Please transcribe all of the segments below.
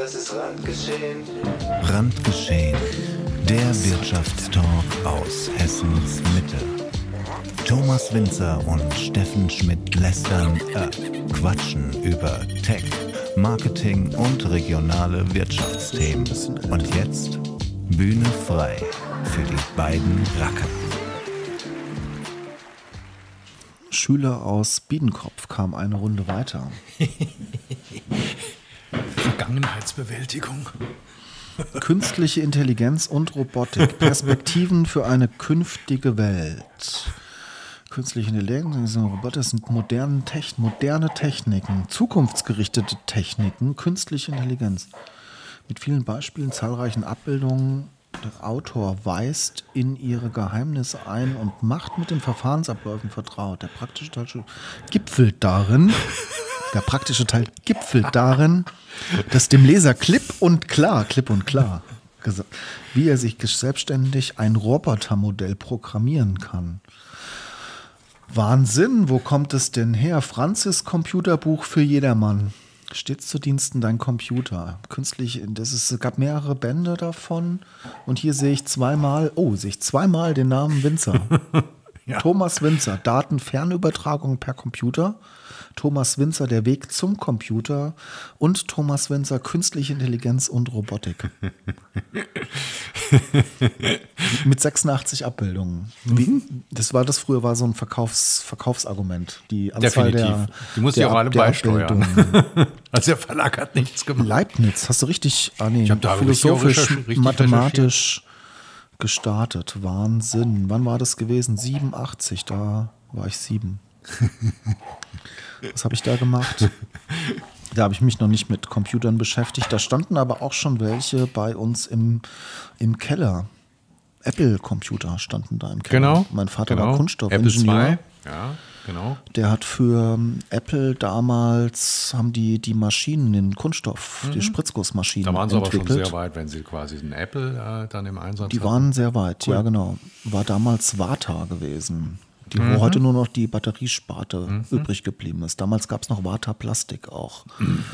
Das ist Randgeschehen. Randgeschehen. Der Wirtschaftstalk aus Hessens Mitte. Thomas Winzer und Steffen Schmidt lästern, äh, quatschen über Tech, Marketing und regionale Wirtschaftsthemen. Und jetzt Bühne frei für die beiden Racker. Schüler aus Biedenkopf kam eine Runde weiter. Vergangenheitsbewältigung. Künstliche Intelligenz und Robotik. Perspektiven für eine künftige Welt. Künstliche Intelligenz und Roboter sind moderne, Techn moderne Techniken, zukunftsgerichtete Techniken, künstliche Intelligenz. Mit vielen Beispielen, zahlreichen Abbildungen. Der Autor weist in ihre Geheimnisse ein und macht mit den Verfahrensabläufen vertraut. Der praktische Teil gipfelt darin, der praktische Teil gipfelt darin, dass dem Leser klipp und klar, klipp und klar, wie er sich selbstständig ein Robotermodell programmieren kann. Wahnsinn, wo kommt es denn her? Franzis Computerbuch für jedermann. Stets zu Diensten dein Computer. Künstlich, das ist, es gab mehrere Bände davon. Und hier sehe ich zweimal, oh, sehe ich zweimal den Namen Winzer. Thomas Winzer, Datenfernübertragung per Computer. Thomas Winzer, der Weg zum Computer. Und Thomas Winzer, künstliche Intelligenz und Robotik. Mit 86 Abbildungen. Wie, das war das früher war so ein Verkaufs, Verkaufsargument. Die Anzahl Definitiv. der Die musst ja auch alle beisteuern. Also der Verlag hat nichts gemacht. Leibniz, hast du richtig, ah nee, Ich da philosophisch, richtig mathematisch gestartet. Wahnsinn. Wann war das gewesen? 87, da war ich sieben. Was habe ich da gemacht? Da habe ich mich noch nicht mit Computern beschäftigt. Da standen aber auch schon welche bei uns im, im Keller. Apple-Computer standen da im Keller. Genau. Mein Vater genau. war Apple Kunststoffingenieur. II. Ja, genau. Der hat für ähm, Apple damals, haben die die Maschinen, den Kunststoff, die Spritzgussmaschinen Mhm. Da waren sie aber schon entwickelt. sehr weit, wenn sie quasi den Apple äh, dann im Einsatz Die hatten. waren sehr weit, ja genau. War damals Vata gewesen. Die, Mhm. wo heute nur noch die Batteriesparte übrig geblieben ist. Damals gab es noch Vata Plastik auch. Mhm.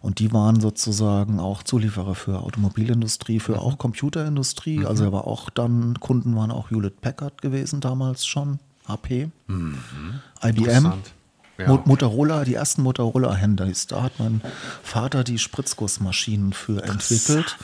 Und die waren sozusagen auch Zulieferer für Automobilindustrie, Mhm. für auch Computerindustrie. Also er war auch dann, Kunden waren auch Hewlett Packard gewesen damals schon, HP, IBM. Mhm. Interessant. Ja. Mo- Motorola, die ersten Motorola-Handys, da hat mein Vater die Spritzgussmaschinen für entwickelt.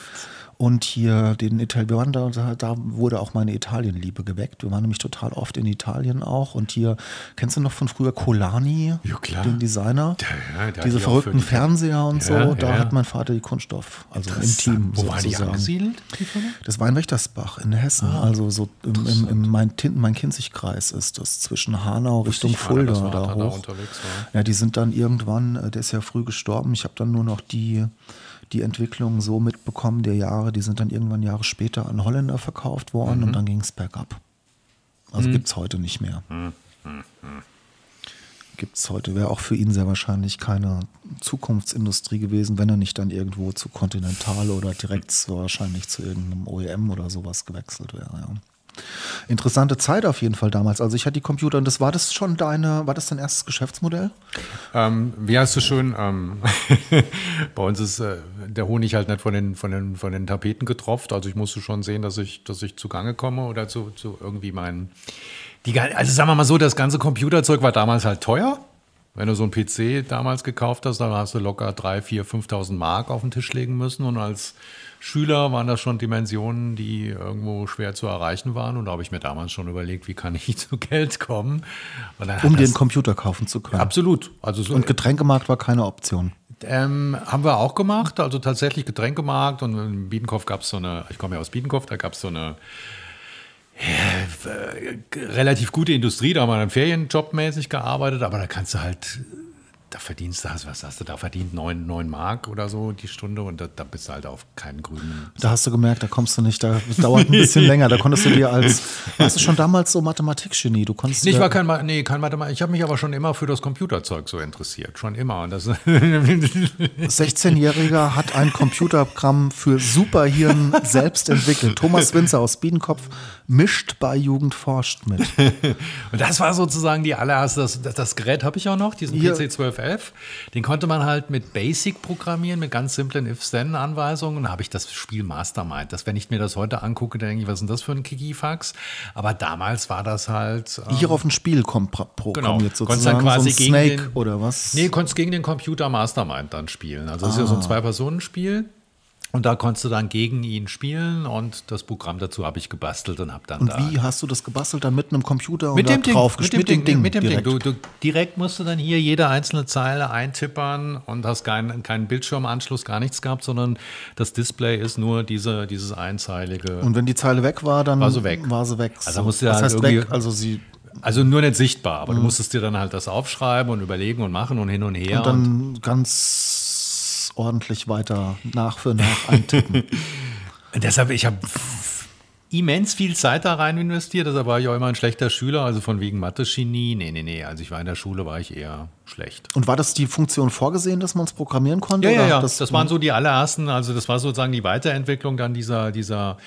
Und hier den Italien, da, da, da wurde auch meine Italienliebe geweckt. Wir waren nämlich total oft in Italien auch. Und hier, kennst du noch von früher Colani, Ja, klar. den Designer? Ja, hat Diese verrückten die- Fernseher und Ja, so, da ja. hat mein Vater die Kunststoff, also im. Team Wo waren die sozusagen. angesiedelt, die Firma? Das war in Wächtersbach in Hessen, Ah, also so im, im, im mein, Tin- mein Kinzigkreis ist das, zwischen Hanau Richtung Fulda da da hoch. unterwegs war. Ja, die sind dann irgendwann, äh, der ist ja früh gestorben, ich habe dann nur noch die, die Entwicklung so mitbekommen der Jahre, die sind dann irgendwann Jahre später an Holländer verkauft worden Mhm. und dann ging es bergab. Also gibt es heute nicht mehr. Mhm. Gibt es heute, wäre auch für ihn sehr wahrscheinlich keine Zukunftsindustrie gewesen, wenn er nicht dann irgendwo zu Continental oder direkt so wahrscheinlich zu irgendeinem OEM oder sowas gewechselt wäre. Ja. Interessante Zeit auf jeden Fall damals. Also ich hatte die Computer und das war das schon deine, war das dein erstes Geschäftsmodell? Ähm, wie heißt es schön? Ähm, bei uns ist äh, der Honig halt nicht von den, von, den, von den Tapeten getropft. Also ich musste schon sehen, dass ich, dass ich zugange komme oder zu, zu irgendwie meinen. Die, also sagen wir mal so, das ganze Computerzeug war damals halt teuer. Wenn du so einen PC damals gekauft hast, dann hast du locker 3.000, 4.000, 5.000 Mark auf den Tisch legen müssen. Und als Schüler waren das schon Dimensionen, die irgendwo schwer zu erreichen waren. Und da habe ich mir damals schon überlegt, wie kann ich zu Geld kommen. Um den Computer kaufen zu können. Absolut. Also so, Und Getränkemarkt war keine Option. ähm, haben wir auch gemacht, also tatsächlich Getränkemarkt und in Biedenkopf gab es so eine, ich komme ja aus Biedenkopf, da gab es so eine äh, relativ gute Industrie, da haben wir dann Ferienjobmäßig gearbeitet, aber da kannst du halt, da verdienst du, was hast du da verdient, 9, 9 Mark oder so die Stunde und da, da bist du halt auf keinen grünen. Da hast du gemerkt, da kommst du nicht, da das dauert ein bisschen länger. Da konntest du dir als, warst du schon damals so Mathematikgenie? Du konntest Nee, ich war kein, Ma- nee, kein Mathematik. Ich habe mich aber schon immer für das Computerzeug so interessiert. Schon immer. Und das 16-Jähriger hat ein Computerprogramm für Superhirn selbst entwickelt. Thomas Winzer aus Biedenkopf mischt bei Jugend forscht mit. Und das war sozusagen die allererste, das, das, Gerät habe ich auch noch, diesen Hier. PC-12F. FF. Den konnte man halt mit Basic programmieren, mit ganz simplen If-Then-Anweisungen. Da habe ich das Spiel Mastermind. Das, wenn ich mir das heute angucke, denke ich, was ist denn das für ein Kikifax? Aber damals war das halt. Ähm, Hier auf ein Spiel kommt programmiert genau. sozusagen. Dann quasi so Snake den, oder was? Nee, konntest gegen den Computer Mastermind dann spielen. Also das ah. ist ja so ein ah. Zwei-Personen-Spiel. Und da konntest du dann gegen ihn spielen und das Programm dazu habe ich gebastelt und habe dann und da. wie hast du das gebastelt? Dann mit einem Computer mit dem Ding, drauf mit dem Ding, Ding, mit dem direkt. Ding. Du, du, direkt musst du dann hier jede einzelne Zeile eintippern und hast keinen, keinen Bildschirmanschluss, gar nichts gehabt, sondern das Display ist nur diese, dieses einzeilige. Und wenn die Zeile weg war, dann war sie weg. War sie weg. Also musst du das halt heißt weg, also sie also nur nicht sichtbar, aber mhm. du musstest dir dann halt das aufschreiben und überlegen und machen und hin und her. Und dann und ganz ordentlich weiter nach für nach eintippen. deshalb, ich habe immens viel Zeit da rein investiert. Deshalb war ich auch immer ein schlechter Schüler, also von wegen Mathe-Genie. Nee, nee, nee. Als ich war in der Schule, war ich eher schlecht. Und war das die Funktion vorgesehen, dass man es programmieren konnte? Ja, ja, ja. Das, das, waren so die allerersten, also das war sozusagen die Weiterentwicklung dann dieser, dieser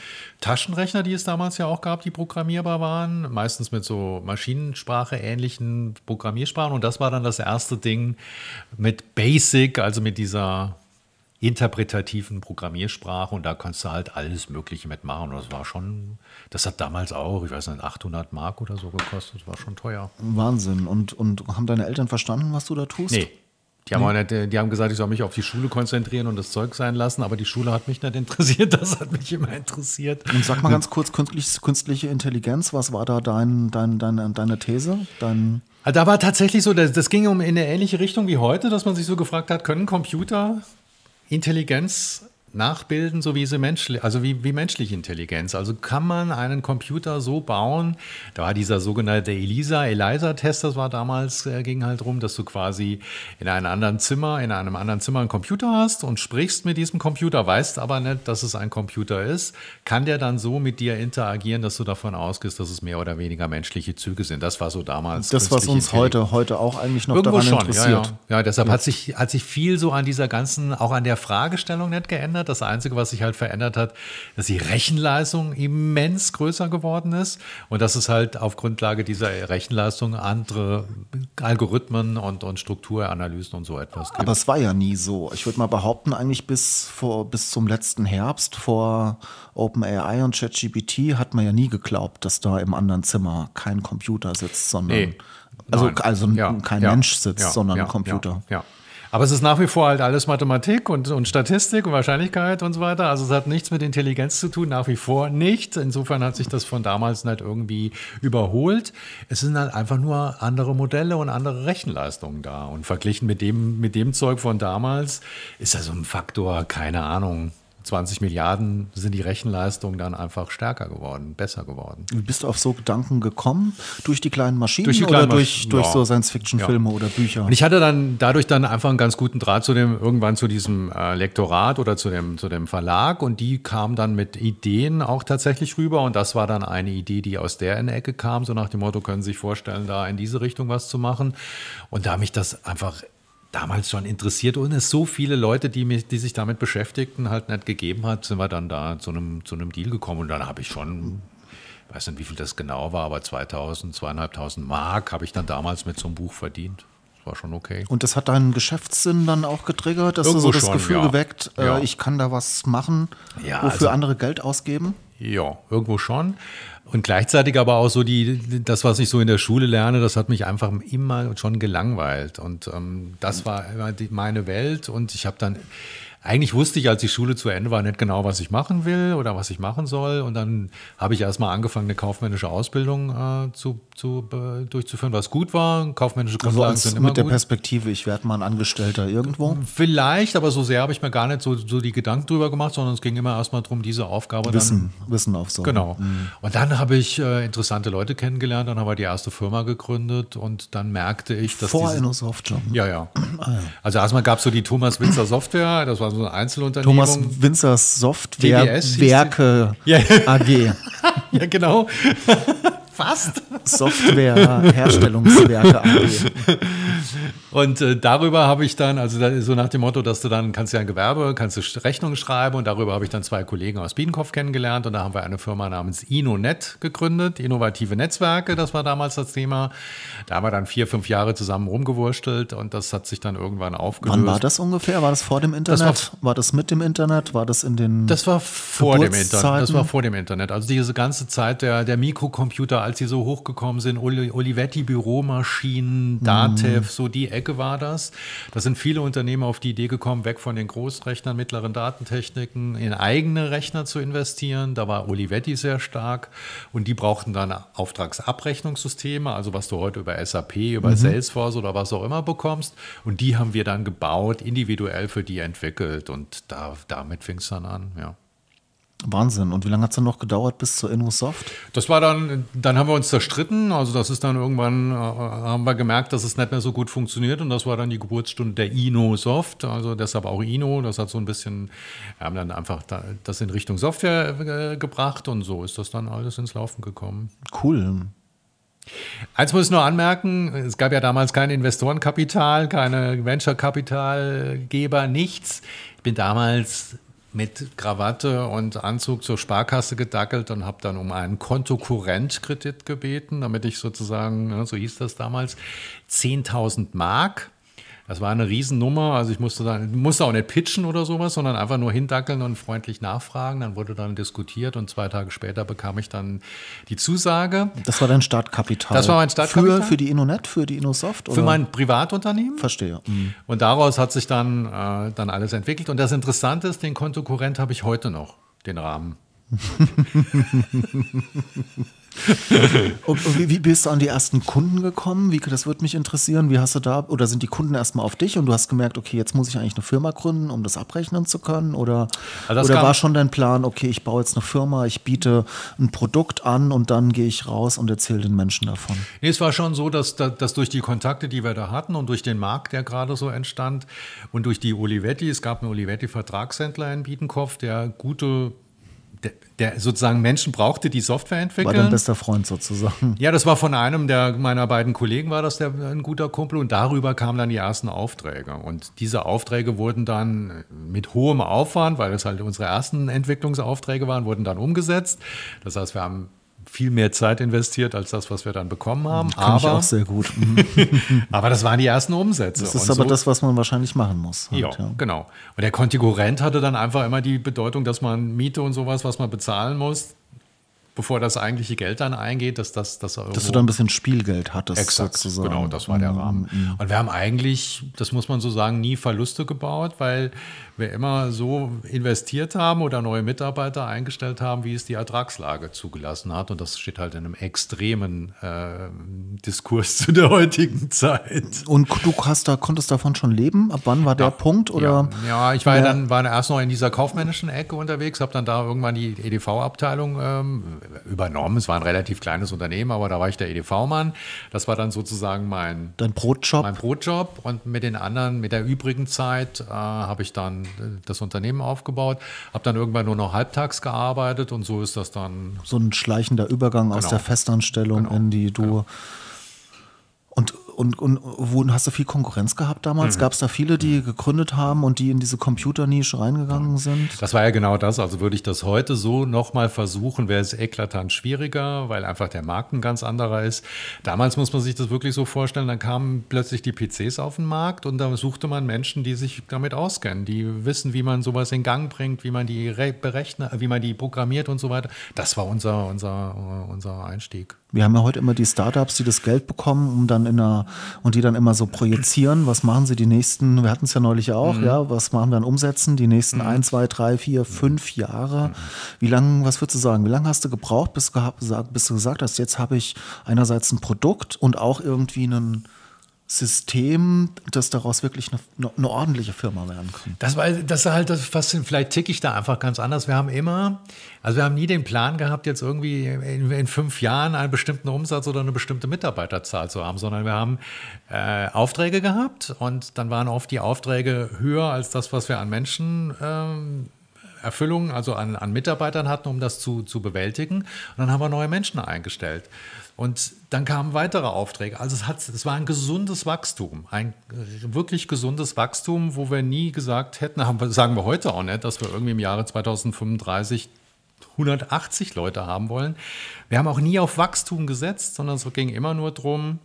Taschenrechner, die es damals ja auch gab, die programmierbar waren. Meistens mit so Maschinensprache ähnlichen Programmiersprachen. Und das war dann das erste Ding mit Basic, also mit dieser interpretativen Programmiersprache und da kannst du halt alles Mögliche mitmachen. Und das war schon, das hat damals auch, ich weiß nicht, 800 Mark oder so gekostet. Das war schon teuer. Wahnsinn. Und, und haben deine Eltern verstanden, was du da tust? Nee. Die haben, nee. nicht, die haben gesagt, ich soll mich auf die Schule konzentrieren und das Zeug sein lassen, aber die Schule hat mich nicht interessiert, das hat mich immer interessiert. Und sag mal ganz kurz, künstliche, künstliche Intelligenz, was war da dein, dein, deine, deine These? Dein da war tatsächlich so, das, das ging um in eine ähnliche Richtung wie heute, dass man sich so gefragt hat, können Computer Intelligenz nachbilden, so wie sie menschlich, also wie, wie menschliche Intelligenz. Also kann man einen Computer so bauen, da war dieser sogenannte ELISA, ELISA-Test, das war damals, äh, ging halt rum, dass du quasi in einem anderen Zimmer, in einem anderen Zimmer einen Computer hast und sprichst mit diesem Computer, weißt aber nicht, dass es ein Computer ist, kann der dann so mit dir interagieren, dass du davon ausgehst, dass es mehr oder weniger menschliche Züge sind. Das war so damals. Das, was uns heute, heute auch eigentlich noch Irgendwo daran schon, interessiert. Ja, ja. ja deshalb ja. Hat, sich, hat sich viel so an dieser ganzen, auch an der Fragestellung nicht geändert verändert. Das Einzige, was sich halt verändert hat, dass die Rechenleistung immens größer geworden ist und dass es halt auf Grundlage dieser Rechenleistung andere Algorithmen und, und Strukturanalysen und so etwas gibt. Aber es war ja nie so. Ich würde mal behaupten, eigentlich bis, vor, bis zum letzten Herbst vor OpenAI und ChatGPT hat man ja nie geglaubt, dass da im anderen Zimmer kein Computer sitzt, sondern nee. also, also ja, kein ja, Mensch sitzt, ja, sondern ein Computer. ja. Aber es ist nach wie vor halt alles Mathematik und, und Statistik und Wahrscheinlichkeit und so weiter. Also es hat nichts mit Intelligenz zu tun, nach wie vor nicht. Insofern hat sich das von damals nicht irgendwie überholt. Es sind halt einfach nur andere Modelle und andere Rechenleistungen da. Und verglichen mit dem, mit dem Zeug von damals ist das so ein Faktor, keine Ahnung, 20 Milliarden sind die Rechenleistungen dann einfach stärker geworden, besser geworden. Wie bist du auf so Gedanken gekommen? Durch die kleinen Maschinen durch die kleinen oder durch, Masch durch ja. so Science-Fiction-Filme ja. oder Bücher? Und ich hatte dann dadurch dann einfach einen ganz guten Draht zu dem, irgendwann zu diesem äh, Lektorat oder zu dem, zu dem Verlag und die kam dann mit Ideen auch tatsächlich rüber und das war dann eine Idee, die aus der in Ecke kam, so nach dem Motto, können Sie sich vorstellen, da in diese Richtung was zu machen. Und da mich das einfach damals schon interessiert und es so viele Leute, die, mich, die sich damit beschäftigten, halt nicht gegeben hat, sind wir dann da zu einem, zu einem Deal gekommen und dann habe ich schon, weiß nicht, wie viel das genau war, aber 2000, zweieinhalbtausend Mark habe ich dann damals mit so einem Buch verdient. Das war schon okay. Und das hat deinen Geschäftssinn dann auch getriggert, dass Irgendwo du so das schon, Gefühl ja. geweckt, äh, ja. ich kann da was machen, ja, wofür also, andere Geld ausgeben? Ja, irgendwo schon. Und gleichzeitig aber auch so die, das, was ich so in der Schule lerne, das hat mich einfach immer schon gelangweilt. Und ähm, das war immer die, meine Welt. Und ich habe dann eigentlich wusste ich, als die Schule zu Ende war, nicht genau, was ich machen will oder was ich machen soll. Und dann habe ich erstmal angefangen, eine kaufmännische Ausbildung äh, zu, zu, äh, durchzuführen, was gut war. Kaufmännische also Grundlagen also sind immer mit der Perspektive, ich werde mal ein Angestellter irgendwo? Vielleicht, aber so sehr habe ich mir gar nicht so, so die Gedanken drüber gemacht, sondern es ging immer erstmal darum, diese Aufgabe Wissen, dann, Wissen aufsaugen. Genau. Mhm. Und dann habe ich äh, interessante Leute kennengelernt, dann haben wir die erste Firma gegründet und dann merkte ich, dass Vor InnoSoft schon? Ja, ja. Ah, ja. Also erstmal gab es so die Thomas Winzer Software, das war so eine Einzelunternehmung. Thomas Winzers Software Werke ja. AG. ja, genau. Fast. Software Herstellungswerke AG. Und äh, darüber habe ich dann, also da, so nach dem Motto, dass du dann kannst ja ein Gewerbe, kannst du Rechnungen schreiben und darüber habe ich dann zwei Kollegen aus Biedenkopf kennengelernt und da haben wir eine Firma namens InnoNet gegründet, innovative Netzwerke, das war damals das Thema. Da haben wir dann vier, fünf Jahre zusammen rumgewurstelt und das hat sich dann irgendwann aufgelöst. Wann war das ungefähr? War das vor dem Internet? Das war, war, das mit dem Internet? War das in den Das war vor dem Internet. Das war vor dem Internet. Also diese ganze Zeit der, der Mikrocomputer, als sie so hochgekommen sind, Olivetti Büromaschinen, Datev, mm. so die Ecke war das. Da sind viele Unternehmen auf die Idee gekommen, weg von den Großrechnern, mittleren Datentechniken, in eigene Rechner zu investieren. Da war Olivetti sehr stark und die brauchten dann Auftragsabrechnungssysteme, also was du heute über SAP, über mhm. Salesforce oder was auch immer bekommst. Und die haben wir dann gebaut, individuell für die entwickelt und da, damit fing es dann an, ja. Wahnsinn. Und wie lange hat es dann noch gedauert bis zur InnoSoft? Das war dann, dann haben wir uns zerstritten. Also das ist dann irgendwann, äh, haben wir gemerkt, dass es nicht mehr so gut funktioniert. Und das war dann die Geburtsstunde der InnoSoft. Also deshalb auch Inno. Das hat so ein bisschen, wir haben dann einfach das in Richtung Software äh, gebracht. Und so ist das dann alles ins Laufen gekommen. Cool. Eins muss ich nur anmerken, es gab ja damals kein Investorenkapital, keine Venture-Kapitalgeber, nichts. Ich bin damals mit Krawatte und Anzug zur Sparkasse gedackelt und habe dann um einen Kontokurrentkredit gebeten, damit ich sozusagen, so hieß das damals, 10.000 Mark das war eine Riesennummer. Also ich musste dann, musste auch nicht pitchen oder sowas, sondern einfach nur hindackeln und freundlich nachfragen. Dann wurde dann diskutiert und zwei Tage später bekam ich dann die Zusage. Das war dein Startkapital. Das war mein Startkapital. Für, für die InnoNet, für die InnoSoft? Oder? Für mein Privatunternehmen. Verstehe. Mhm. Und daraus hat sich dann, äh, dann alles entwickelt. Und das Interessante ist, den Kontokurrent habe ich heute noch, den Rahmen. und, wie, wie, bist du an die ersten Kunden gekommen? Wie, das würde mich interessieren. Wie hast du da, oder sind die Kunden erstmal auf dich und du hast gemerkt, okay, jetzt muss ich eigentlich eine Firma gründen, um das abrechnen zu können? Oder, also oder war schon dein Plan, okay, ich baue jetzt eine Firma, ich biete ein Produkt an und dann gehe ich raus und erzähle den Menschen davon? Nee, es war schon so, dass, dass durch die Kontakte, die wir da hatten und durch den Markt, der gerade so entstand und durch die Olivetti, es gab einen Olivetti-Vertragshändler in Biedenkopf, der gute der, der, sozusagen Menschen brauchte, die Software entwickeln. War dein bester Freund sozusagen. Ja, das war von einem der meiner beiden Kollegen, war das der, ein guter Kumpel und darüber kamen dann die ersten Aufträge. Und diese Aufträge wurden dann mit hohem Aufwand, weil es halt unsere ersten Entwicklungsaufträge waren, wurden dann umgesetzt. Das heißt, wir haben viel mehr Zeit investiert als das, was wir dann bekommen haben. Kann aber, ich auch sehr gut. Mhm. aber das waren die ersten Umsätze. Das ist aber so, das, was man wahrscheinlich machen muss. Halt, ja, ja, genau. Und der Konfigurant hatte dann einfach immer die Bedeutung, dass man Miete und sowas, was man bezahlen muss, bevor das eigentliche Geld dann eingeht, dass das dass, dass du da ein bisschen Spielgeld hattest. Exakt, sozusagen. genau, das war der mhm, Rahmen. Mhm. Und wir haben eigentlich, das muss man so sagen, nie Verluste gebaut, weil wir immer so investiert haben oder neue Mitarbeiter eingestellt haben, wie es die Ertragslage zugelassen hat. Und das steht halt in einem extremen äh, Diskurs zu der heutigen Zeit. Und du hast da, konntest davon schon leben? Ab wann war der Punkt? Oder? Ja, ja ich war ja dann war erst noch in dieser kaufmännischen Ecke unterwegs, habe dann da irgendwann die EDV-Abteilung ähm, übernommen. Es war ein relativ kleines Unternehmen, aber da war ich der EDV-Mann. Das war dann sozusagen mein, Dein Brotjob. Mein Brotjob. Und mit den anderen, mit der übrigen Zeit, äh, habe ich dann das Unternehmen aufgebaut, habe dann irgendwann nur noch halbtags gearbeitet und so ist das dann. So ein schleichender Übergang genau. aus der Festanstellung genau. in die du. Genau. Und und, wo hast du viel Konkurrenz gehabt damals? Mhm. Gab es da viele, die gegründet haben und die in diese Computernische reingegangen sind? Das war ja genau das. Also würde ich das heute so nochmal versuchen, wäre es eklatant schwieriger, weil einfach der Markt ein ganz anderer ist. Damals muss man sich das wirklich so vorstellen, dann kamen plötzlich die PCs auf den Markt und da suchte man Menschen, die sich damit auskennen, die wissen, wie man sowas in Gang bringt, wie man die berechnet, wie man die programmiert und so weiter. Das war unser, unser, unser Einstieg. Wir haben ja heute immer die Startups, die das Geld bekommen, um dann in einer und die dann immer so projizieren, was machen sie die nächsten, wir hatten es ja neulich auch, mhm. ja, was machen wir dann umsetzen, die nächsten mhm. ein, zwei, drei, vier, fünf Jahre. Mhm. Wie lange, was würdest du sagen, wie lange hast du gebraucht, bis, bis du gesagt hast, jetzt habe ich einerseits ein Produkt und auch irgendwie einen System, dass daraus wirklich eine, eine, ordentliche Firma werden kann. Das war das ist halt das Faszinierende. Vielleicht ticke ich da einfach ganz anders. Wir haben immer, also wir haben nie den Plan gehabt, jetzt irgendwie in, in fünf Jahren einen bestimmten Umsatz oder eine bestimmte Mitarbeiterzahl zu haben, sondern wir haben äh, Aufträge gehabt und dann waren oft die Aufträge höher als das, was wir an Menschen ähm, Erfüllung, also an, an Mitarbeitern hatten, um das zu, zu bewältigen. Und dann haben wir neue Menschen eingestellt. Und dann kamen weitere Aufträge. Also es, hat, es war ein gesundes Wachstum, ein wirklich gesundes Wachstum, wo wir nie gesagt hätten, haben, sagen wir heute auch nicht, dass wir irgendwie im Jahre 2035 180 Leute haben wollen. Wir haben auch nie auf Wachstum gesetzt, sondern es ging immer nur darum,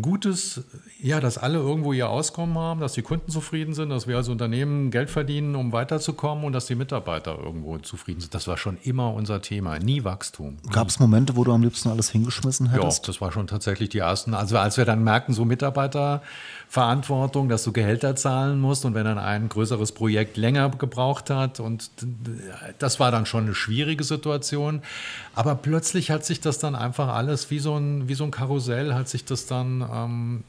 gutes, ja, dass alle irgendwo ihr Auskommen haben, dass die Kunden zufrieden sind, dass wir als Unternehmen Geld verdienen, um weiterzukommen und dass die Mitarbeiter irgendwo zufrieden sind. Das war schon immer unser Thema, nie Wachstum. Gab es Momente, wo du am liebsten alles hingeschmissen hättest? Ja, das war schon tatsächlich die ersten. Also als wir dann merkten, so Mitarbeiter Verantwortung, dass du Gehälter zahlen musst und wenn dann ein größeres Projekt länger gebraucht hat und das war dann schon eine schwierige Situation. Aber plötzlich hat sich das dann einfach alles wie so ein, wie so ein Karussell, hat sich das dann, ähm,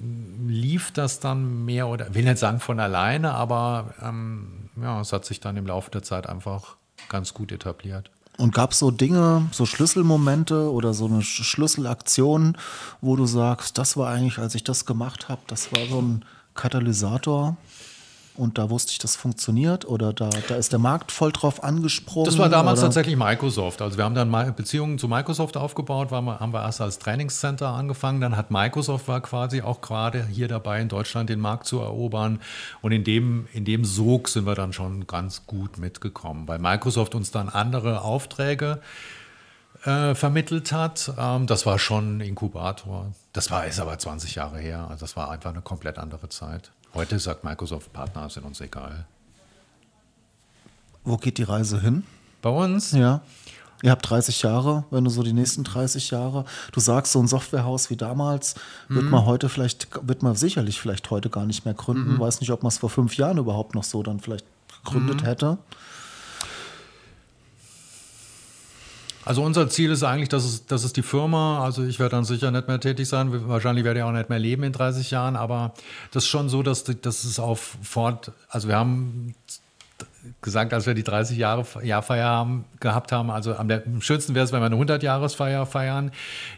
lief das dann mehr oder, will nicht sagen von alleine, aber ähm, ja, es hat sich dann im Laufe der Zeit einfach ganz gut etabliert. Und gab es so Dinge, so Schlüsselmomente oder so eine Schlüsselaktion, wo du sagst, das war eigentlich, als ich das gemacht habe, das war so ein Katalysator? Und da wusste ich, das funktioniert oder da, da ist der Markt voll drauf angesprungen? Das war damals oder? tatsächlich Microsoft. Also wir haben dann Beziehungen zu Microsoft aufgebaut, wir, haben wir erst als Trainingscenter angefangen, dann hat Microsoft war quasi auch gerade hier dabei in Deutschland den Markt zu erobern und in dem, in dem Sog sind wir dann schon ganz gut mitgekommen, weil Microsoft uns dann andere Aufträge äh, vermittelt hat. Ähm, das war schon ein Inkubator. Das war ist aber 20 Jahre her. Also das war einfach eine komplett andere Zeit. Heute sagt Microsoft, Partner sind uns egal. Wo geht die Reise hin? Bei uns? Ja. Ihr habt 30 Jahre, wenn du so die nächsten 30 Jahre, du sagst, so ein Softwarehaus wie damals, wird mhm. man heute vielleicht, wird man sicherlich vielleicht heute gar nicht mehr gründen. Mhm. Weiß nicht, ob man es vor fünf Jahren überhaupt noch so dann vielleicht gegründet mhm. hätte. Also unser Ziel ist eigentlich, dass es, dass es die Firma, also ich werde dann sicher nicht mehr tätig sein, wahrscheinlich werde ich auch nicht mehr leben in 30 Jahren, aber das ist schon so, dass, dass es auf fort, also wir haben gesagt, als wir die 30 Jahre Jahrfeier haben, gehabt haben, also am, schönsten wäre es, wenn wir eine 100-Jahresfeier feiern,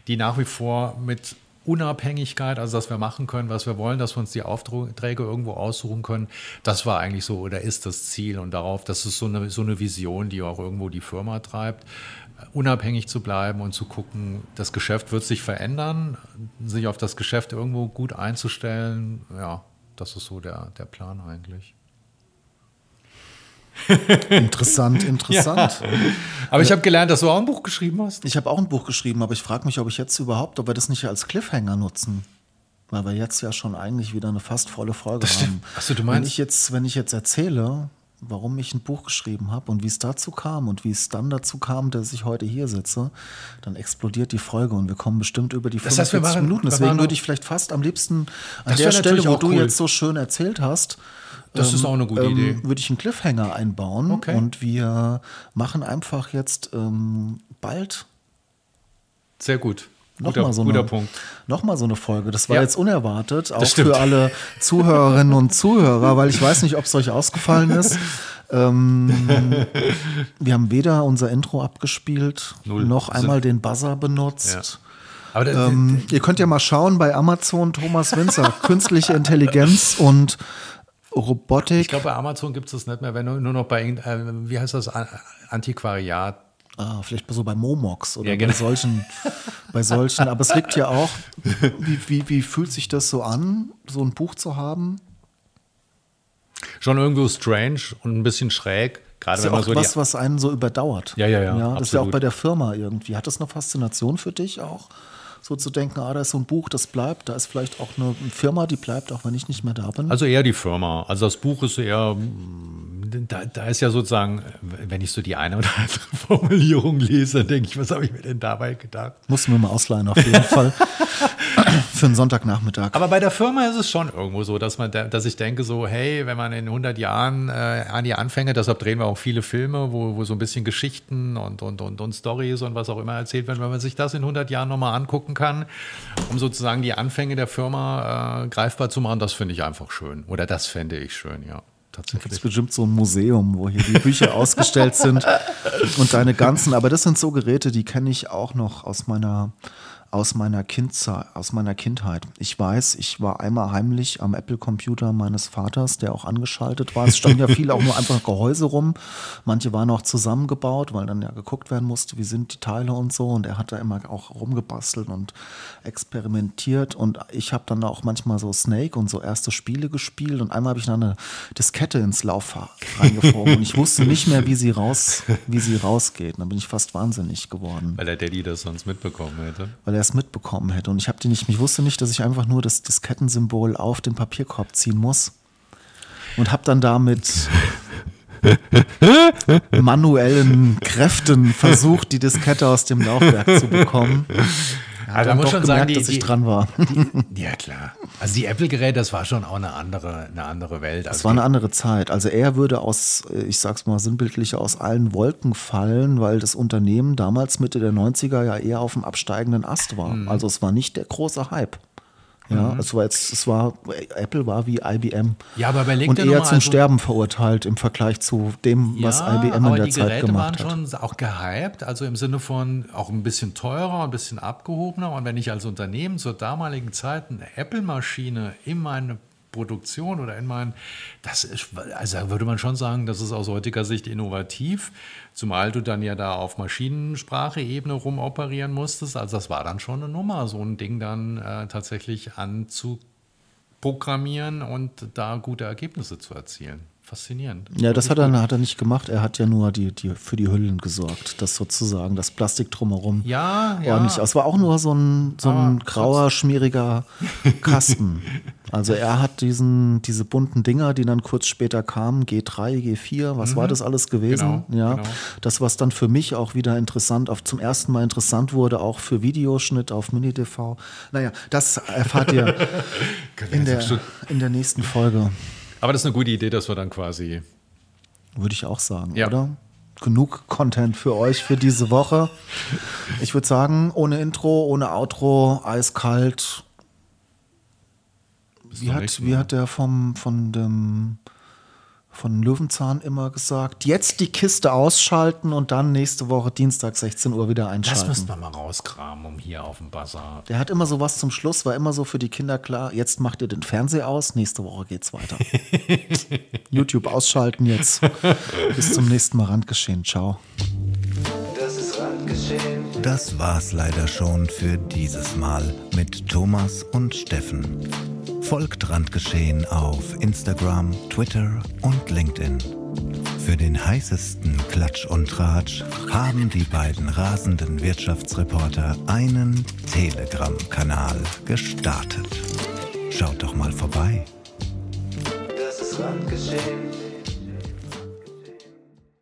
die nach wie vor mit Unabhängigkeit, also dass wir machen können, was wir wollen, dass wir uns die Aufträge irgendwo aussuchen können, das war eigentlich so oder ist das Ziel und darauf, das ist so eine, so eine Vision, die auch irgendwo die Firma treibt unabhängig zu bleiben und zu gucken, das Geschäft wird sich verändern, sich auf das Geschäft irgendwo gut einzustellen. Ja, das ist so der, der Plan eigentlich. interessant, interessant. Ja. Aber ich habe gelernt, dass du auch ein Buch geschrieben hast. Ich habe auch ein Buch geschrieben, aber ich frage mich, ob ich jetzt überhaupt, ob wir das nicht als Cliffhanger nutzen. Weil wir jetzt ja schon eigentlich wieder eine fast volle Folge haben. Achso, du meinst? Wenn ich jetzt, wenn ich jetzt erzähle, warum ich ein Buch geschrieben habe und wie es dazu kam und wie es dann dazu kam, dass ich heute hier sitze, dann explodiert die Folge und wir kommen bestimmt über die 45 das heißt, waren, Minuten. Deswegen würde ich vielleicht fast am liebsten an der Stelle, wo du cool. jetzt so schön erzählt hast, das ähm, ist auch eine gute ähm, Idee. Würde ich einen Cliffhanger einbauen okay. und wir machen einfach jetzt ähm, bald. Sehr gut. Nochmal so, eine, Punkt. noch mal so eine Folge. Das war ja. jetzt unerwartet, auch für alle Zuhörerinnen und Zuhörer, weil ich weiß nicht, ob es euch ausgefallen ist. ähm, wir haben weder unser Intro abgespielt, Null. noch einmal den Buzzer benutzt. Ja. Aber der, ähm, ihr könnt ja mal schauen bei Amazon Thomas Winzer, künstliche Intelligenz und Robotik. Ich glaube, bei Amazon gibt es das nicht mehr, wenn nur noch bei, äh, wie heißt das, Antiquariat Ah, vielleicht so bei Momox oder ja, genau. bei solchen, bei solchen. Aber es liegt ja auch, wie, wie, wie fühlt sich das so an, so ein Buch zu haben? Schon irgendwo strange und ein bisschen schräg. Gerade das ist ja auch so was, was einen so überdauert. Ja, ja, ja. ja das absolut. ist ja auch bei der Firma irgendwie. Hat das eine Faszination für dich auch? So zu denken, ah, da ist so ein Buch, das bleibt, da ist vielleicht auch eine Firma, die bleibt, auch wenn ich nicht mehr da bin. Also eher die Firma. Also das Buch ist eher da, da, ist ja sozusagen, wenn ich so die eine oder andere Formulierung lese, denke ich, was habe ich mir denn dabei gedacht? Muss mir mal ausleihen, auf jeden Fall. Für einen Sonntagnachmittag. Aber bei der Firma ist es schon irgendwo so, dass, man, dass ich denke, so, hey, wenn man in 100 Jahren äh, an die Anfänge, deshalb drehen wir auch viele Filme, wo, wo so ein bisschen Geschichten und, und, und, und Stories und was auch immer erzählt werden, wenn man sich das in 100 Jahren nochmal angucken kann, um sozusagen die Anfänge der Firma äh, greifbar zu machen, das finde ich einfach schön. Oder das fände ich schön, ja tatsächlich. Gibt bestimmt so ein Museum, wo hier die Bücher ausgestellt sind und deine ganzen, aber das sind so Geräte, die kenne ich auch noch aus meiner aus meiner, Kindzei aus meiner Kindheit. Ich weiß, ich war einmal heimlich am Apple-Computer meines Vaters, der auch angeschaltet war. Es standen ja viele auch nur einfach Gehäuse rum. Manche waren auch zusammengebaut, weil dann ja geguckt werden musste, wie sind die Teile und so. Und er hat da immer auch rumgebastelt und experimentiert. Und ich habe dann auch manchmal so Snake und so erste Spiele gespielt. Und einmal habe ich dann eine Diskette ins Lauf reingefroren. und ich wusste nicht mehr, wie sie, raus, wie sie rausgeht. Und dann bin ich fast wahnsinnig geworden. Weil der Daddy das sonst mitbekommen hätte. Weil er es mitbekommen hätte. Und ich habe die nicht, ich wusste nicht, dass ich einfach nur das Diskettensymbol auf den Papierkorb ziehen muss. Und habe dann damit manuellen Kräften versucht, die Diskette aus dem Laufwerk zu bekommen. Also man muss schon gemerkt, sagen, die, dass ich die, dran war. Die, ja, klar. Also die Apple-Geräte, das war schon auch eine andere, eine andere Welt. Es Also war eine andere Zeit. Also er würde aus, äh, ich sag's mal sinnbildlich, aus allen Wolken fallen, weil das Unternehmen damals Mitte der 90er ja eher auf dem absteigenden Ast war. Mhm. Also es war nicht der große Hype. Ja, es war jetzt, es war, Apple war wie IBM. Ja, aber überleg Und eher mal, zum also- Sterben verurteilt im Vergleich zu dem, was IBM in aber der die Zeit Geräte gemacht waren hat. schon auch gehypt, also im Sinne von auch ein bisschen teurer, ein bisschen abgehobener. Und wenn ich als Unternehmen zur damaligen Zeit eine Apple-Maschine in meine Produktion oder in mein, das ist, also würde man schon sagen, das ist aus heutiger Sicht innovativ, zumal du dann ja da auf Maschinensprache-Ebene rumoperieren musstest. Also das war dann schon eine Nummer, so ein Ding dann äh, tatsächlich anzuprogrammieren und da gute Ergebnisse zu erzielen. Faszinierend. Ja, das hat er, hat er nicht gemacht. Er hat ja nur die, die, für die Hüllen gesorgt, das sozusagen, das Plastik drumherum Ja, ja. ordentlich aus. Es war auch nur so ein, so ein grauer, schmieriger Kasten. Also er hat diesen, diese bunten Dinger, die dann kurz später kamen, G3, G4, was war das alles gewesen? Genau, ja, genau. das, was dann für mich auch wieder interessant, auf, zum ersten Mal interessant wurde, auch für Videoschnitt auf Mini-TV. Naja, das erfahrt ihr in der, in der nächsten Folge, Aber das ist eine gute Idee, dass wir dann quasi. würde ich auch sagen, Ja. oder? Genug Content für euch für diese Woche. Ich würde sagen, ohne Intro, ohne Outro, eiskalt. Wie hat, wie hat der vom, von dem von Löwenzahn immer gesagt? Jetzt die Kiste ausschalten und dann nächste Woche Dienstag 16 Uhr wieder Das einschalten. müssten wir mal rauskramen, um hier auf dem Bazar. Der hat immer so was zum Schluss, war immer so für die Kinder klar, jetzt macht ihr den Fernseher aus, nächste Woche geht's weiter. YouTube ausschalten jetzt. Bis zum nächsten Mal Randgeschehen. Ciao. Das ist Randgeschehen. Das war's leider schon für dieses Mal mit Thomas und Steffen. Folgt Randgeschehen auf Instagram, Twitter und LinkedIn. Für den heißesten Klatsch und Tratsch haben die beiden rasenden Wirtschaftsreporter einen Telegram-Kanal gestartet. Schaut doch mal vorbei. Das ist Randgeschehen.